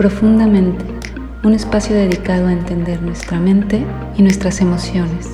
Profundamente, un espacio dedicado a entender nuestra mente y nuestras emociones.